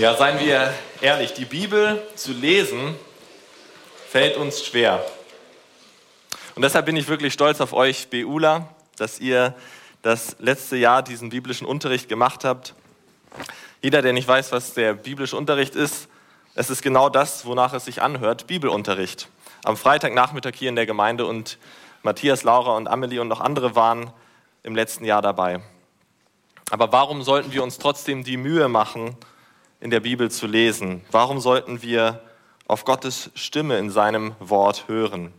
Ja, seien wir ehrlich, die Bibel zu lesen fällt uns schwer. Und deshalb bin ich wirklich stolz auf euch, BUler, dass ihr das letzte Jahr diesen biblischen Unterricht gemacht habt. Jeder, der nicht weiß, was der biblische Unterricht ist, es ist genau das, wonach es sich anhört, Bibelunterricht. Am Freitagnachmittag hier in der Gemeinde und Matthias, Laura und Amelie und noch andere waren im letzten Jahr dabei. Aber warum sollten wir uns trotzdem die Mühe machen, in der Bibel zu lesen? Warum sollten wir auf Gottes Stimme in seinem Wort hören?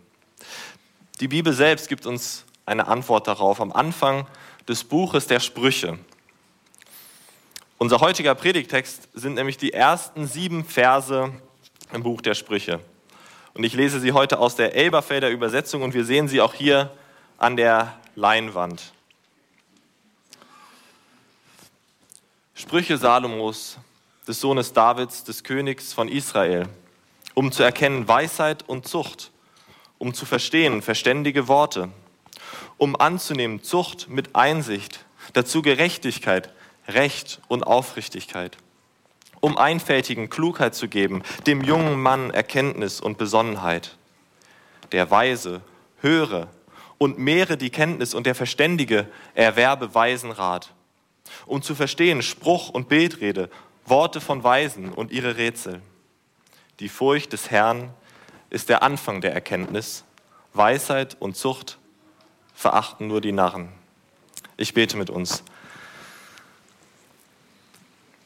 Die Bibel selbst gibt uns eine Antwort darauf am Anfang des Buches der Sprüche. Unser heutiger Predigtext sind nämlich die ersten sieben Verse im Buch der Sprüche. Und ich lese sie heute aus der Elberfelder Übersetzung und wir sehen sie auch hier an der Leinwand. Sprüche Salomos, des Sohnes Davids, des Königs von Israel, um zu erkennen Weisheit und Zucht, um zu verstehen verständige Worte, um anzunehmen Zucht mit Einsicht, dazu Gerechtigkeit, Recht und Aufrichtigkeit, um Einfältigen Klugheit zu geben, dem jungen Mann Erkenntnis und Besonnenheit. Der Weise höre und mehre die Kenntnis und der Verständige erwerbe Weisenrat um zu verstehen Spruch und Bildrede, Worte von Weisen und ihre Rätsel. Die Furcht des Herrn ist der Anfang der Erkenntnis. Weisheit und Zucht verachten nur die Narren. Ich bete mit uns.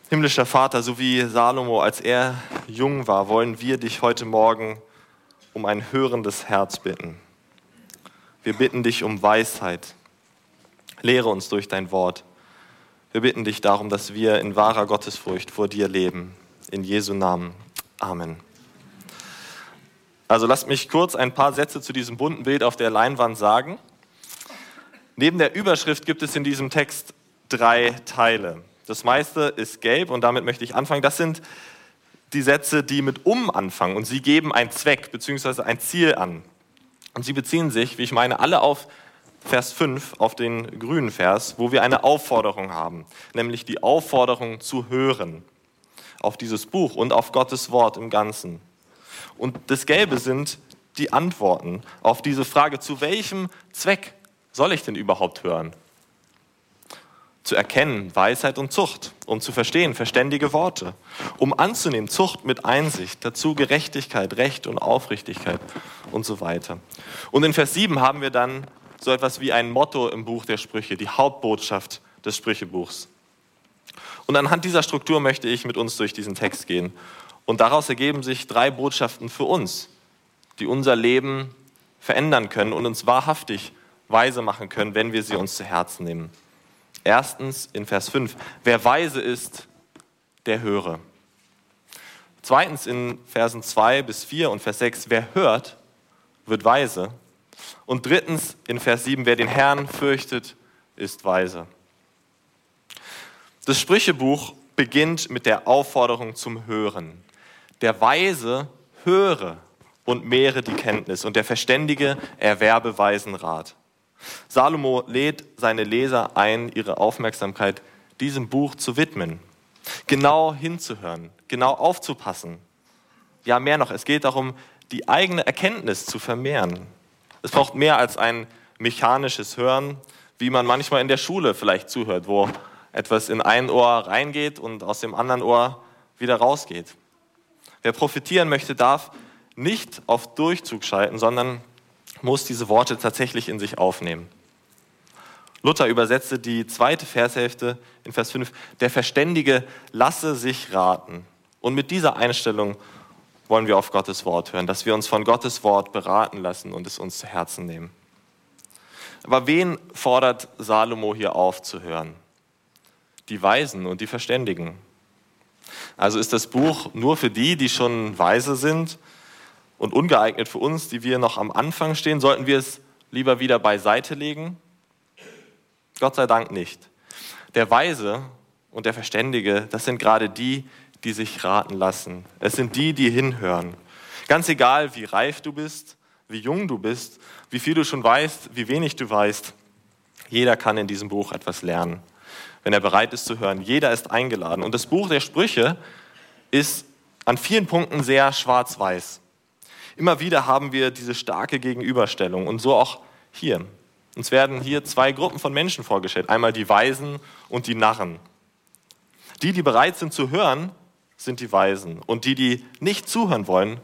Himmlischer Vater, so wie Salomo, als er jung war, wollen wir dich heute Morgen um ein hörendes Herz bitten. Wir bitten dich um Weisheit. Lehre uns durch dein Wort. Wir bitten dich darum, dass wir in wahrer Gottesfurcht vor dir leben. In Jesu Namen. Amen. Also lasst mich kurz ein paar Sätze zu diesem bunten Bild auf der Leinwand sagen. Neben der Überschrift gibt es in diesem Text drei Teile. Das meiste ist gelb und damit möchte ich anfangen. Das sind die Sätze, die mit um anfangen und sie geben einen Zweck bzw. ein Ziel an. Und sie beziehen sich, wie ich meine, alle auf Vers 5 auf den grünen Vers, wo wir eine Aufforderung haben, nämlich die Aufforderung zu hören auf dieses Buch und auf Gottes Wort im Ganzen. Und das Gelbe sind die Antworten auf diese Frage, zu welchem Zweck soll ich denn überhaupt hören? Zu erkennen Weisheit und Zucht, um zu verstehen verständige Worte, um anzunehmen Zucht mit Einsicht, dazu Gerechtigkeit, Recht und Aufrichtigkeit und so weiter. Und in Vers 7 haben wir dann so etwas wie ein Motto im Buch der Sprüche, die Hauptbotschaft des Sprüchebuchs. Und anhand dieser Struktur möchte ich mit uns durch diesen Text gehen. Und daraus ergeben sich drei Botschaften für uns, die unser Leben verändern können und uns wahrhaftig weise machen können, wenn wir sie uns zu Herzen nehmen. Erstens in Vers 5, wer weise ist, der höre. Zweitens in Versen 2 bis 4 und Vers 6, wer hört, wird weise. Und drittens in Vers 7, wer den Herrn fürchtet, ist weise. Das Sprüchebuch beginnt mit der Aufforderung zum Hören. Der Weise höre und mehre die Kenntnis und der Verständige erwerbe weisen Rat. Salomo lädt seine Leser ein, ihre Aufmerksamkeit diesem Buch zu widmen, genau hinzuhören, genau aufzupassen. Ja, mehr noch, es geht darum, die eigene Erkenntnis zu vermehren. Es braucht mehr als ein mechanisches Hören, wie man manchmal in der Schule vielleicht zuhört, wo etwas in ein Ohr reingeht und aus dem anderen Ohr wieder rausgeht. Wer profitieren möchte, darf nicht auf Durchzug schalten, sondern muss diese Worte tatsächlich in sich aufnehmen. Luther übersetzte die zweite Vershälfte in Vers 5, der Verständige lasse sich raten. Und mit dieser Einstellung wollen wir auf Gottes Wort hören, dass wir uns von Gottes Wort beraten lassen und es uns zu Herzen nehmen. Aber wen fordert Salomo hier auf zu hören? Die Weisen und die Verständigen. Also ist das Buch nur für die, die schon weise sind und ungeeignet für uns, die wir noch am Anfang stehen? Sollten wir es lieber wieder beiseite legen? Gott sei Dank nicht. Der Weise und der Verständige, das sind gerade die, die sich raten lassen. Es sind die, die hinhören. Ganz egal, wie reif du bist, wie jung du bist, wie viel du schon weißt, wie wenig du weißt, jeder kann in diesem Buch etwas lernen, wenn er bereit ist zu hören. Jeder ist eingeladen. Und das Buch der Sprüche ist an vielen Punkten sehr schwarz-weiß. Immer wieder haben wir diese starke Gegenüberstellung und so auch hier. Uns werden hier zwei Gruppen von Menschen vorgestellt. Einmal die Weisen und die Narren. Die, die bereit sind zu hören, sind die Weisen. Und die, die nicht zuhören wollen,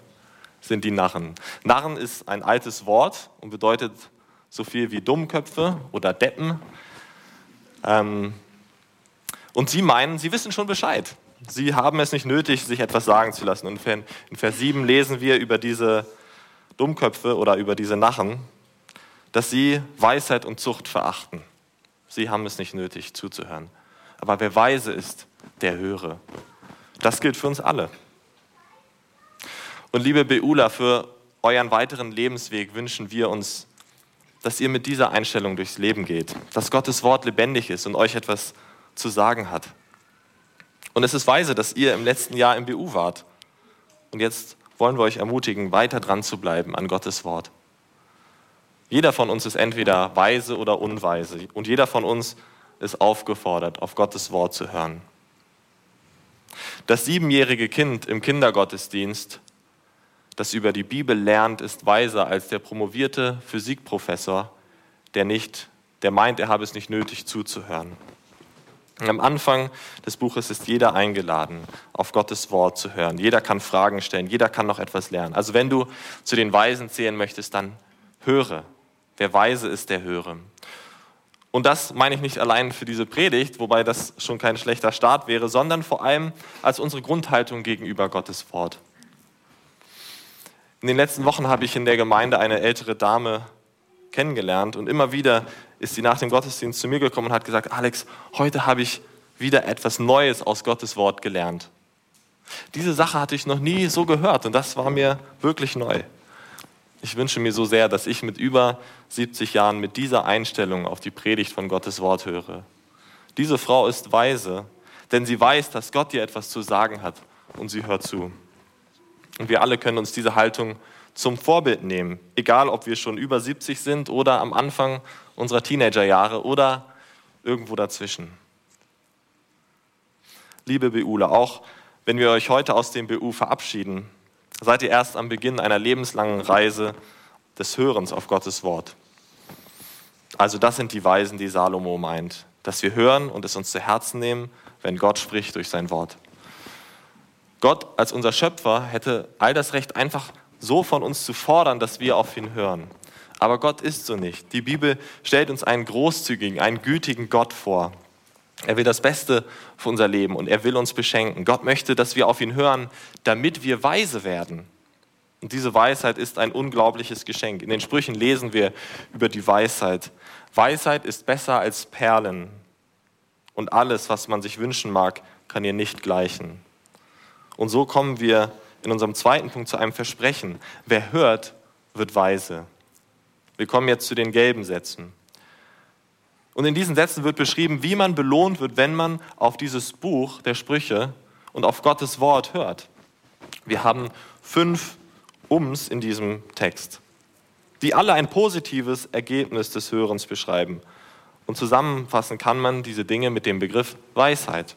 sind die Narren. Narren ist ein altes Wort und bedeutet so viel wie Dummköpfe oder Deppen. Ähm, und sie meinen, sie wissen schon Bescheid. Sie haben es nicht nötig, sich etwas sagen zu lassen. Und in Vers 7 lesen wir über diese Dummköpfe oder über diese Narren, dass sie Weisheit und Zucht verachten. Sie haben es nicht nötig, zuzuhören. Aber wer weise ist, der höre. Das gilt für uns alle. Und liebe Beula, für euren weiteren Lebensweg wünschen wir uns, dass ihr mit dieser Einstellung durchs Leben geht, dass Gottes Wort lebendig ist und euch etwas zu sagen hat. Und es ist weise, dass ihr im letzten Jahr im BU wart. Und jetzt wollen wir euch ermutigen, weiter dran zu bleiben an Gottes Wort. Jeder von uns ist entweder weise oder unweise. Und jeder von uns ist aufgefordert, auf Gottes Wort zu hören. Das siebenjährige Kind im Kindergottesdienst, das über die Bibel lernt, ist weiser als der promovierte Physikprofessor, der nicht, der meint, er habe es nicht nötig zuzuhören. Am Anfang des Buches ist jeder eingeladen, auf Gottes Wort zu hören. Jeder kann Fragen stellen, jeder kann noch etwas lernen. Also wenn du zu den Weisen zählen möchtest, dann höre. Wer weise ist, der höre. Und das meine ich nicht allein für diese Predigt, wobei das schon kein schlechter Start wäre, sondern vor allem als unsere Grundhaltung gegenüber Gottes Wort. In den letzten Wochen habe ich in der Gemeinde eine ältere Dame kennengelernt und immer wieder ist sie nach dem Gottesdienst zu mir gekommen und hat gesagt, Alex, heute habe ich wieder etwas Neues aus Gottes Wort gelernt. Diese Sache hatte ich noch nie so gehört und das war mir wirklich neu. Ich wünsche mir so sehr, dass ich mit über 70 Jahren mit dieser Einstellung auf die Predigt von Gottes Wort höre. Diese Frau ist weise, denn sie weiß, dass Gott ihr etwas zu sagen hat und sie hört zu. Und wir alle können uns diese Haltung zum Vorbild nehmen, egal ob wir schon über 70 sind oder am Anfang unserer Teenagerjahre oder irgendwo dazwischen. Liebe BUler, auch wenn wir euch heute aus dem BU verabschieden, seid ihr erst am Beginn einer lebenslangen Reise des Hörens auf Gottes Wort. Also das sind die Weisen, die Salomo meint, dass wir hören und es uns zu Herzen nehmen, wenn Gott spricht durch sein Wort. Gott als unser Schöpfer hätte all das Recht einfach so von uns zu fordern, dass wir auf ihn hören. Aber Gott ist so nicht. Die Bibel stellt uns einen großzügigen, einen gütigen Gott vor. Er will das Beste für unser Leben und er will uns beschenken. Gott möchte, dass wir auf ihn hören, damit wir weise werden. Und diese Weisheit ist ein unglaubliches Geschenk. In den Sprüchen lesen wir über die Weisheit. Weisheit ist besser als Perlen. Und alles, was man sich wünschen mag, kann ihr nicht gleichen. Und so kommen wir in unserem zweiten Punkt zu einem Versprechen. Wer hört, wird weise. Wir kommen jetzt zu den gelben Sätzen. Und in diesen Sätzen wird beschrieben, wie man belohnt wird, wenn man auf dieses Buch der Sprüche und auf Gottes Wort hört. Wir haben fünf Ums in diesem Text, die alle ein positives Ergebnis des Hörens beschreiben. Und zusammenfassen kann man diese Dinge mit dem Begriff Weisheit.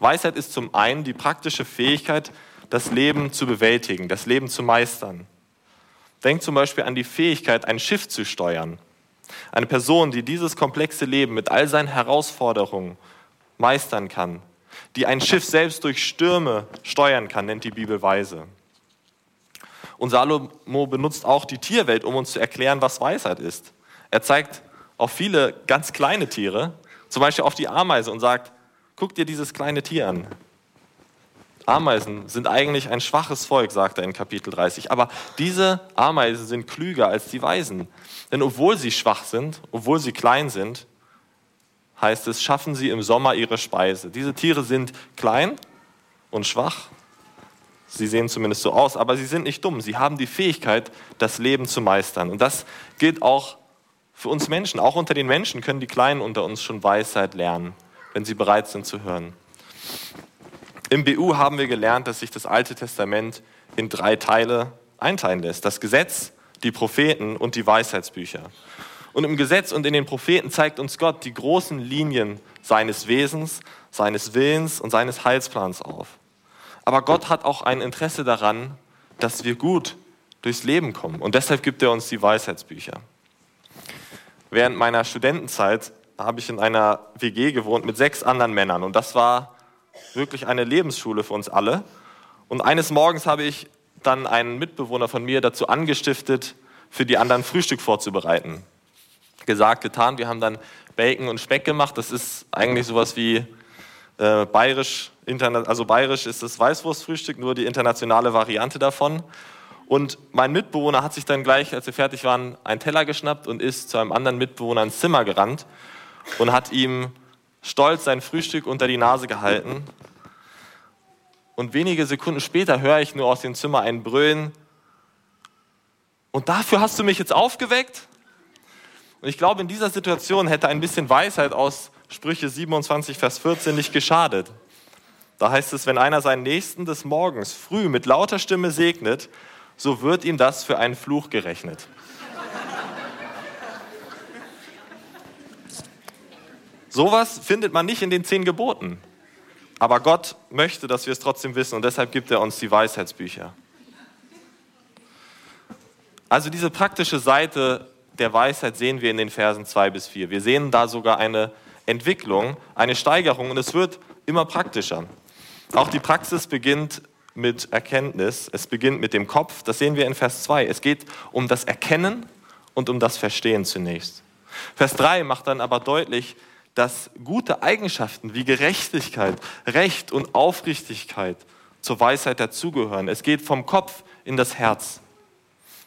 Weisheit ist zum einen die praktische Fähigkeit, das Leben zu bewältigen, das Leben zu meistern. Denk zum Beispiel an die Fähigkeit, ein Schiff zu steuern. Eine Person, die dieses komplexe Leben mit all seinen Herausforderungen meistern kann, die ein Schiff selbst durch Stürme steuern kann, nennt die Bibel weise. Und Salomo benutzt auch die Tierwelt, um uns zu erklären, was Weisheit ist. Er zeigt auf viele ganz kleine Tiere, zum Beispiel auf die Ameise und sagt, guck dir dieses kleine Tier an. Ameisen sind eigentlich ein schwaches Volk, sagt er in Kapitel 30. Aber diese Ameisen sind klüger als die Weisen. Denn obwohl sie schwach sind, obwohl sie klein sind, heißt es, schaffen sie im Sommer ihre Speise. Diese Tiere sind klein und schwach. Sie sehen zumindest so aus, aber sie sind nicht dumm. Sie haben die Fähigkeit, das Leben zu meistern. Und das gilt auch für uns Menschen. Auch unter den Menschen können die Kleinen unter uns schon Weisheit lernen, wenn sie bereit sind zu hören. Im BU haben wir gelernt, dass sich das Alte Testament in drei Teile einteilen lässt. Das Gesetz, die Propheten und die Weisheitsbücher. Und im Gesetz und in den Propheten zeigt uns Gott die großen Linien seines Wesens, seines Willens und seines Heilsplans auf. Aber Gott hat auch ein Interesse daran, dass wir gut durchs Leben kommen. Und deshalb gibt er uns die Weisheitsbücher. Während meiner Studentenzeit habe ich in einer WG gewohnt mit sechs anderen Männern. Und das war wirklich eine Lebensschule für uns alle. Und eines Morgens habe ich dann einen Mitbewohner von mir dazu angestiftet, für die anderen Frühstück vorzubereiten. Gesagt, getan. Wir haben dann Bacon und Speck gemacht. Das ist eigentlich sowas wie äh, bayerisch, also bayerisch ist das Weißwurstfrühstück, nur die internationale Variante davon. Und mein Mitbewohner hat sich dann gleich, als wir fertig waren, einen Teller geschnappt und ist zu einem anderen Mitbewohner ins Zimmer gerannt und hat ihm stolz sein Frühstück unter die Nase gehalten. Und wenige Sekunden später höre ich nur aus dem Zimmer ein Brüllen. Und dafür hast du mich jetzt aufgeweckt? Und ich glaube, in dieser Situation hätte ein bisschen Weisheit aus Sprüche 27, Vers 14 nicht geschadet. Da heißt es, wenn einer seinen Nächsten des Morgens früh mit lauter Stimme segnet, so wird ihm das für einen Fluch gerechnet. Sowas findet man nicht in den zehn Geboten. Aber Gott möchte, dass wir es trotzdem wissen und deshalb gibt er uns die Weisheitsbücher. Also diese praktische Seite der Weisheit sehen wir in den Versen 2 bis 4. Wir sehen da sogar eine Entwicklung, eine Steigerung und es wird immer praktischer. Auch die Praxis beginnt mit Erkenntnis, es beginnt mit dem Kopf, das sehen wir in Vers 2. Es geht um das Erkennen und um das Verstehen zunächst. Vers 3 macht dann aber deutlich, dass gute Eigenschaften wie Gerechtigkeit, Recht und Aufrichtigkeit zur Weisheit dazugehören. Es geht vom Kopf in das Herz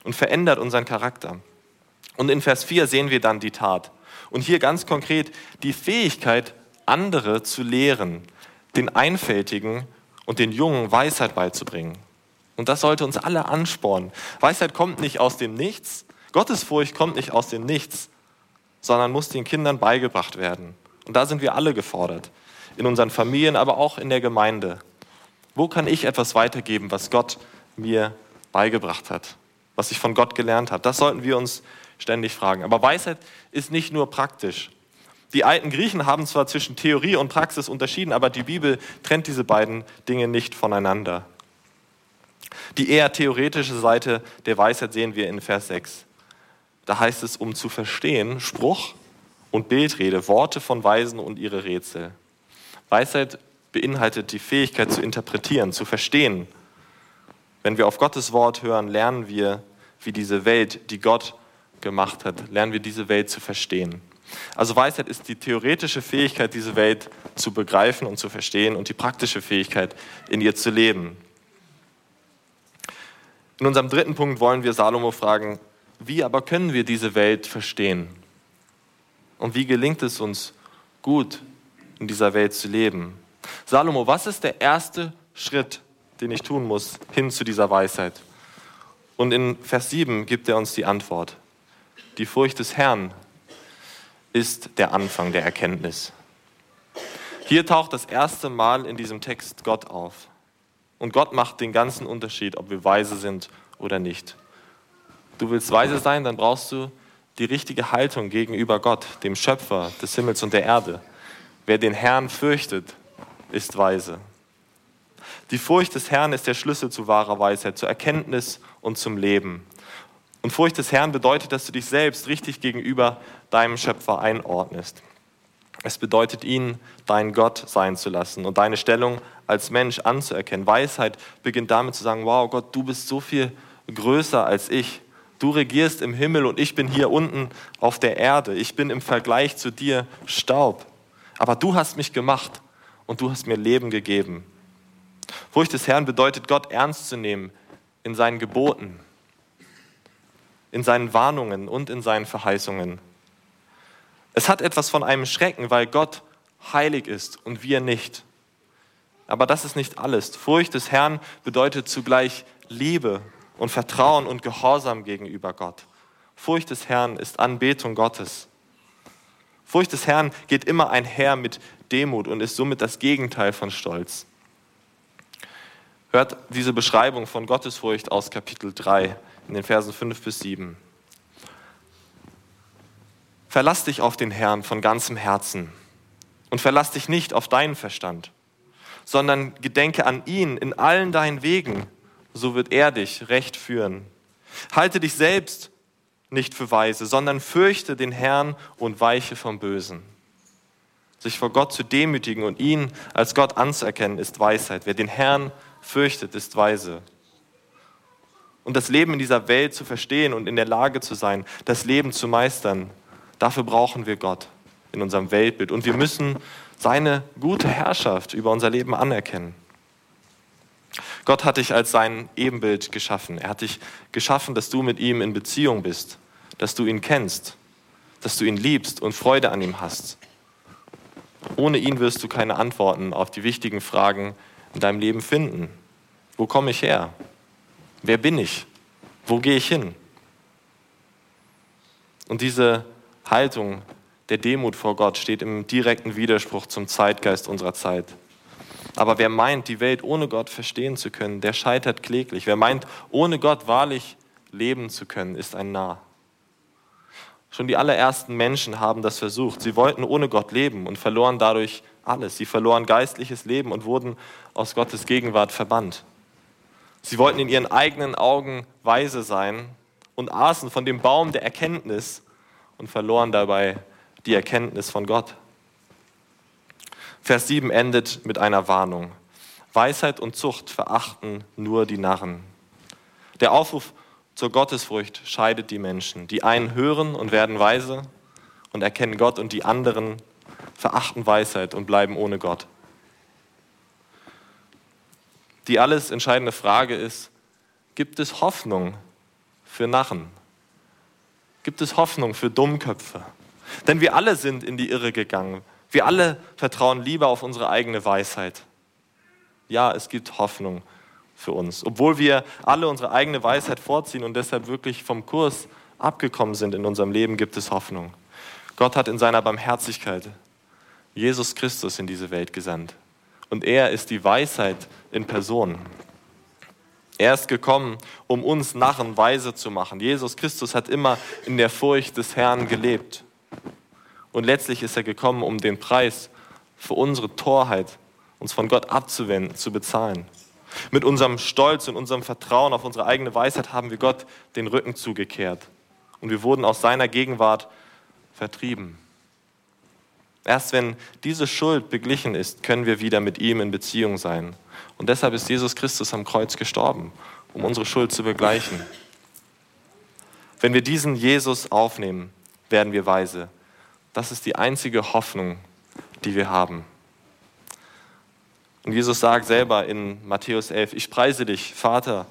und verändert unseren Charakter. Und in Vers 4 sehen wir dann die Tat. Und hier ganz konkret die Fähigkeit, andere zu lehren, den Einfältigen und den Jungen Weisheit beizubringen. Und das sollte uns alle anspornen. Weisheit kommt nicht aus dem Nichts, Gottesfurcht kommt nicht aus dem Nichts, sondern muss den Kindern beigebracht werden. Und da sind wir alle gefordert, in unseren Familien, aber auch in der Gemeinde. Wo kann ich etwas weitergeben, was Gott mir beigebracht hat, was ich von Gott gelernt habe? Das sollten wir uns ständig fragen. Aber Weisheit ist nicht nur praktisch. Die alten Griechen haben zwar zwischen Theorie und Praxis unterschieden, aber die Bibel trennt diese beiden Dinge nicht voneinander. Die eher theoretische Seite der Weisheit sehen wir in Vers 6. Da heißt es, um zu verstehen, Spruch und Bildrede, Worte von Weisen und ihre Rätsel. Weisheit beinhaltet die Fähigkeit zu interpretieren, zu verstehen. Wenn wir auf Gottes Wort hören, lernen wir, wie diese Welt, die Gott gemacht hat, lernen wir diese Welt zu verstehen. Also Weisheit ist die theoretische Fähigkeit, diese Welt zu begreifen und zu verstehen und die praktische Fähigkeit, in ihr zu leben. In unserem dritten Punkt wollen wir Salomo fragen, wie aber können wir diese Welt verstehen? Und wie gelingt es uns gut in dieser Welt zu leben? Salomo, was ist der erste Schritt, den ich tun muss hin zu dieser Weisheit? Und in Vers 7 gibt er uns die Antwort. Die Furcht des Herrn ist der Anfang der Erkenntnis. Hier taucht das erste Mal in diesem Text Gott auf. Und Gott macht den ganzen Unterschied, ob wir weise sind oder nicht. Du willst weise sein, dann brauchst du die richtige Haltung gegenüber Gott, dem Schöpfer des Himmels und der Erde. Wer den Herrn fürchtet, ist weise. Die Furcht des Herrn ist der Schlüssel zu wahrer Weisheit, zur Erkenntnis und zum Leben. Und Furcht des Herrn bedeutet, dass du dich selbst richtig gegenüber deinem Schöpfer einordnest. Es bedeutet, ihn dein Gott sein zu lassen und deine Stellung als Mensch anzuerkennen. Weisheit beginnt damit zu sagen, wow Gott, du bist so viel größer als ich. Du regierst im Himmel und ich bin hier unten auf der Erde. Ich bin im Vergleich zu dir Staub. Aber du hast mich gemacht und du hast mir Leben gegeben. Furcht des Herrn bedeutet, Gott ernst zu nehmen in seinen Geboten, in seinen Warnungen und in seinen Verheißungen. Es hat etwas von einem Schrecken, weil Gott heilig ist und wir nicht. Aber das ist nicht alles. Furcht des Herrn bedeutet zugleich Liebe und Vertrauen und Gehorsam gegenüber Gott. Furcht des Herrn ist Anbetung Gottes. Furcht des Herrn geht immer einher mit Demut und ist somit das Gegenteil von Stolz. Hört diese Beschreibung von Gottesfurcht aus Kapitel 3 in den Versen 5 bis 7. Verlass dich auf den Herrn von ganzem Herzen und verlass dich nicht auf deinen Verstand, sondern gedenke an ihn in allen deinen Wegen, so wird er dich recht führen. Halte dich selbst nicht für weise, sondern fürchte den Herrn und weiche vom Bösen. Sich vor Gott zu demütigen und ihn als Gott anzuerkennen, ist Weisheit. Wer den Herrn fürchtet, ist weise. Und das Leben in dieser Welt zu verstehen und in der Lage zu sein, das Leben zu meistern, dafür brauchen wir Gott in unserem Weltbild. Und wir müssen seine gute Herrschaft über unser Leben anerkennen. Gott hat dich als sein Ebenbild geschaffen. Er hat dich geschaffen, dass du mit ihm in Beziehung bist, dass du ihn kennst, dass du ihn liebst und Freude an ihm hast. Ohne ihn wirst du keine Antworten auf die wichtigen Fragen in deinem Leben finden. Wo komme ich her? Wer bin ich? Wo gehe ich hin? Und diese Haltung der Demut vor Gott steht im direkten Widerspruch zum Zeitgeist unserer Zeit. Aber wer meint, die Welt ohne Gott verstehen zu können, der scheitert kläglich. Wer meint, ohne Gott wahrlich leben zu können, ist ein Narr. Schon die allerersten Menschen haben das versucht. Sie wollten ohne Gott leben und verloren dadurch alles. Sie verloren geistliches Leben und wurden aus Gottes Gegenwart verbannt. Sie wollten in ihren eigenen Augen weise sein und aßen von dem Baum der Erkenntnis und verloren dabei die Erkenntnis von Gott. Vers 7 endet mit einer Warnung. Weisheit und Zucht verachten nur die Narren. Der Aufruf zur Gottesfurcht scheidet die Menschen. Die einen hören und werden weise und erkennen Gott und die anderen verachten Weisheit und bleiben ohne Gott. Die alles entscheidende Frage ist, gibt es Hoffnung für Narren? Gibt es Hoffnung für Dummköpfe? Denn wir alle sind in die Irre gegangen. Wir alle vertrauen lieber auf unsere eigene Weisheit. Ja, es gibt Hoffnung für uns. Obwohl wir alle unsere eigene Weisheit vorziehen und deshalb wirklich vom Kurs abgekommen sind in unserem Leben, gibt es Hoffnung. Gott hat in seiner Barmherzigkeit Jesus Christus in diese Welt gesandt. Und er ist die Weisheit in Person. Er ist gekommen, um uns Narren weise zu machen. Jesus Christus hat immer in der Furcht des Herrn gelebt. Und letztlich ist er gekommen, um den Preis für unsere Torheit, uns von Gott abzuwenden, zu bezahlen. Mit unserem Stolz und unserem Vertrauen auf unsere eigene Weisheit haben wir Gott den Rücken zugekehrt. Und wir wurden aus seiner Gegenwart vertrieben. Erst wenn diese Schuld beglichen ist, können wir wieder mit ihm in Beziehung sein. Und deshalb ist Jesus Christus am Kreuz gestorben, um unsere Schuld zu begleichen. Wenn wir diesen Jesus aufnehmen, werden wir weise. Das ist die einzige Hoffnung, die wir haben. Und Jesus sagt selber in Matthäus 11, ich preise dich, Vater,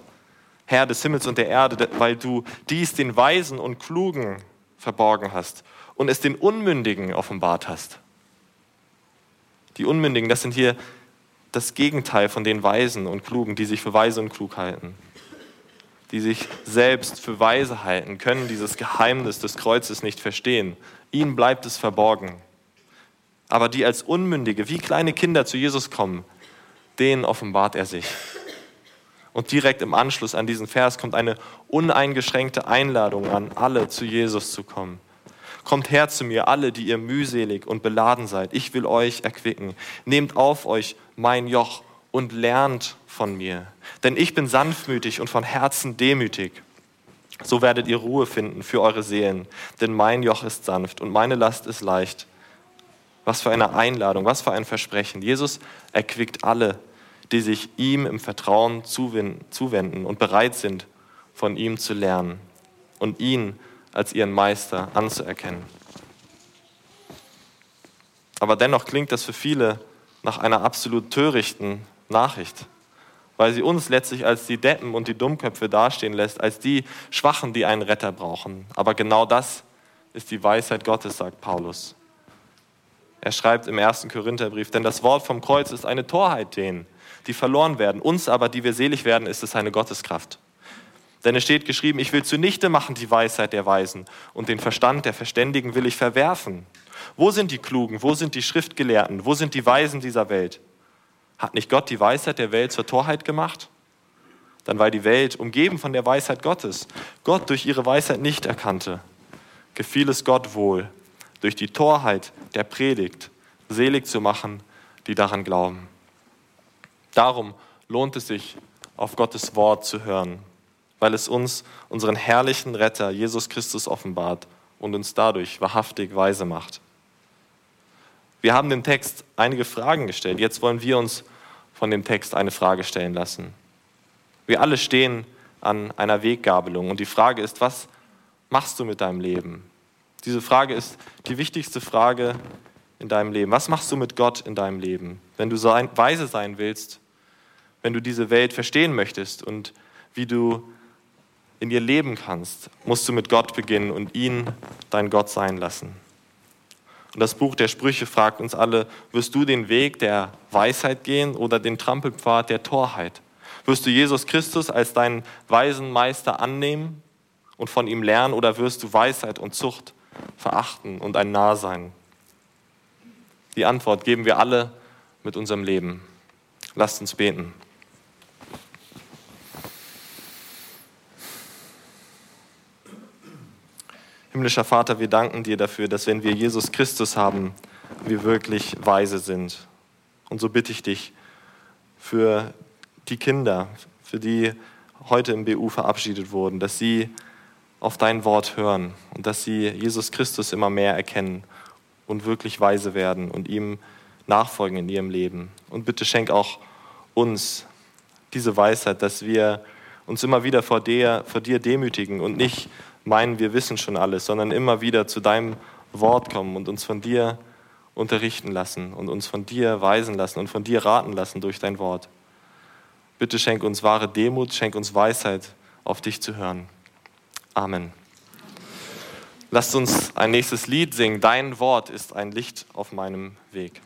Herr des Himmels und der Erde, weil du dies den Weisen und Klugen verborgen hast und es den Unmündigen offenbart hast. Die Unmündigen, das sind hier das Gegenteil von den Weisen und Klugen, die sich für weise und klug halten. Die sich selbst für weise halten, können dieses Geheimnis des Kreuzes nicht verstehen. Ihnen bleibt es verborgen. Aber die als Unmündige, wie kleine Kinder zu Jesus kommen, denen offenbart er sich. Und direkt im Anschluss an diesen Vers kommt eine uneingeschränkte Einladung an, alle zu Jesus zu kommen. Kommt her zu mir, alle, die ihr mühselig und beladen seid. Ich will euch erquicken. Nehmt auf euch mein Joch und lernt von mir. Denn ich bin sanftmütig und von Herzen demütig. So werdet ihr Ruhe finden für eure Seelen. Denn mein Joch ist sanft und meine Last ist leicht. Was für eine Einladung, was für ein Versprechen. Jesus erquickt alle, die sich ihm im Vertrauen zuwenden und bereit sind, von ihm zu lernen und ihn als ihren Meister anzuerkennen. Aber dennoch klingt das für viele nach einer absolut törichten Nachricht, weil sie uns letztlich als die Deppen und die Dummköpfe dastehen lässt, als die Schwachen, die einen Retter brauchen. Aber genau das ist die Weisheit Gottes, sagt Paulus. Er schreibt im ersten Korintherbrief, denn das Wort vom Kreuz ist eine Torheit denen, die verloren werden. Uns aber, die wir selig werden, ist es eine Gotteskraft. Denn es steht geschrieben, ich will zunichte machen die Weisheit der Weisen und den Verstand der Verständigen will ich verwerfen. Wo sind die Klugen? Wo sind die Schriftgelehrten? Wo sind die Weisen dieser Welt? Hat nicht Gott die Weisheit der Welt zur Torheit gemacht? Dann war die Welt umgeben von der Weisheit Gottes, Gott durch ihre Weisheit nicht erkannte. Gefiel es Gott wohl, durch die Torheit der Predigt selig zu machen, die daran glauben. Darum lohnt es sich, auf Gottes Wort zu hören, weil es uns unseren herrlichen Retter Jesus Christus offenbart und uns dadurch wahrhaftig weise macht. Wir haben dem Text einige Fragen gestellt. Jetzt wollen wir uns von dem Text eine Frage stellen lassen. Wir alle stehen an einer Weggabelung und die Frage ist, was machst du mit deinem Leben? Diese Frage ist die wichtigste Frage in deinem Leben. Was machst du mit Gott in deinem Leben? Wenn du sein, weise sein willst, wenn du diese Welt verstehen möchtest und wie du in ihr leben kannst, musst du mit Gott beginnen und ihn dein Gott sein lassen. Und das Buch der Sprüche fragt uns alle, wirst du den Weg der Weisheit gehen oder den Trampelpfad der Torheit? Wirst du Jesus Christus als deinen weisen Meister annehmen und von ihm lernen oder wirst du Weisheit und Zucht verachten und ein Narr sein? Die Antwort geben wir alle mit unserem Leben. Lasst uns beten. Himmlischer Vater, wir danken dir dafür, dass wenn wir Jesus Christus haben, wir wirklich weise sind. Und so bitte ich dich für die Kinder, für die heute im BU verabschiedet wurden, dass sie auf dein Wort hören und dass sie Jesus Christus immer mehr erkennen und wirklich weise werden und ihm nachfolgen in ihrem Leben. Und bitte schenk auch uns diese Weisheit, dass wir uns immer wieder vor dir, vor dir demütigen und nicht meinen, wir wissen schon alles, sondern immer wieder zu deinem Wort kommen und uns von dir unterrichten lassen und uns von dir weisen lassen und von dir raten lassen durch dein Wort. Bitte schenk uns wahre Demut, schenk uns Weisheit, auf dich zu hören. Amen. Lasst uns ein nächstes Lied singen. Dein Wort ist ein Licht auf meinem Weg.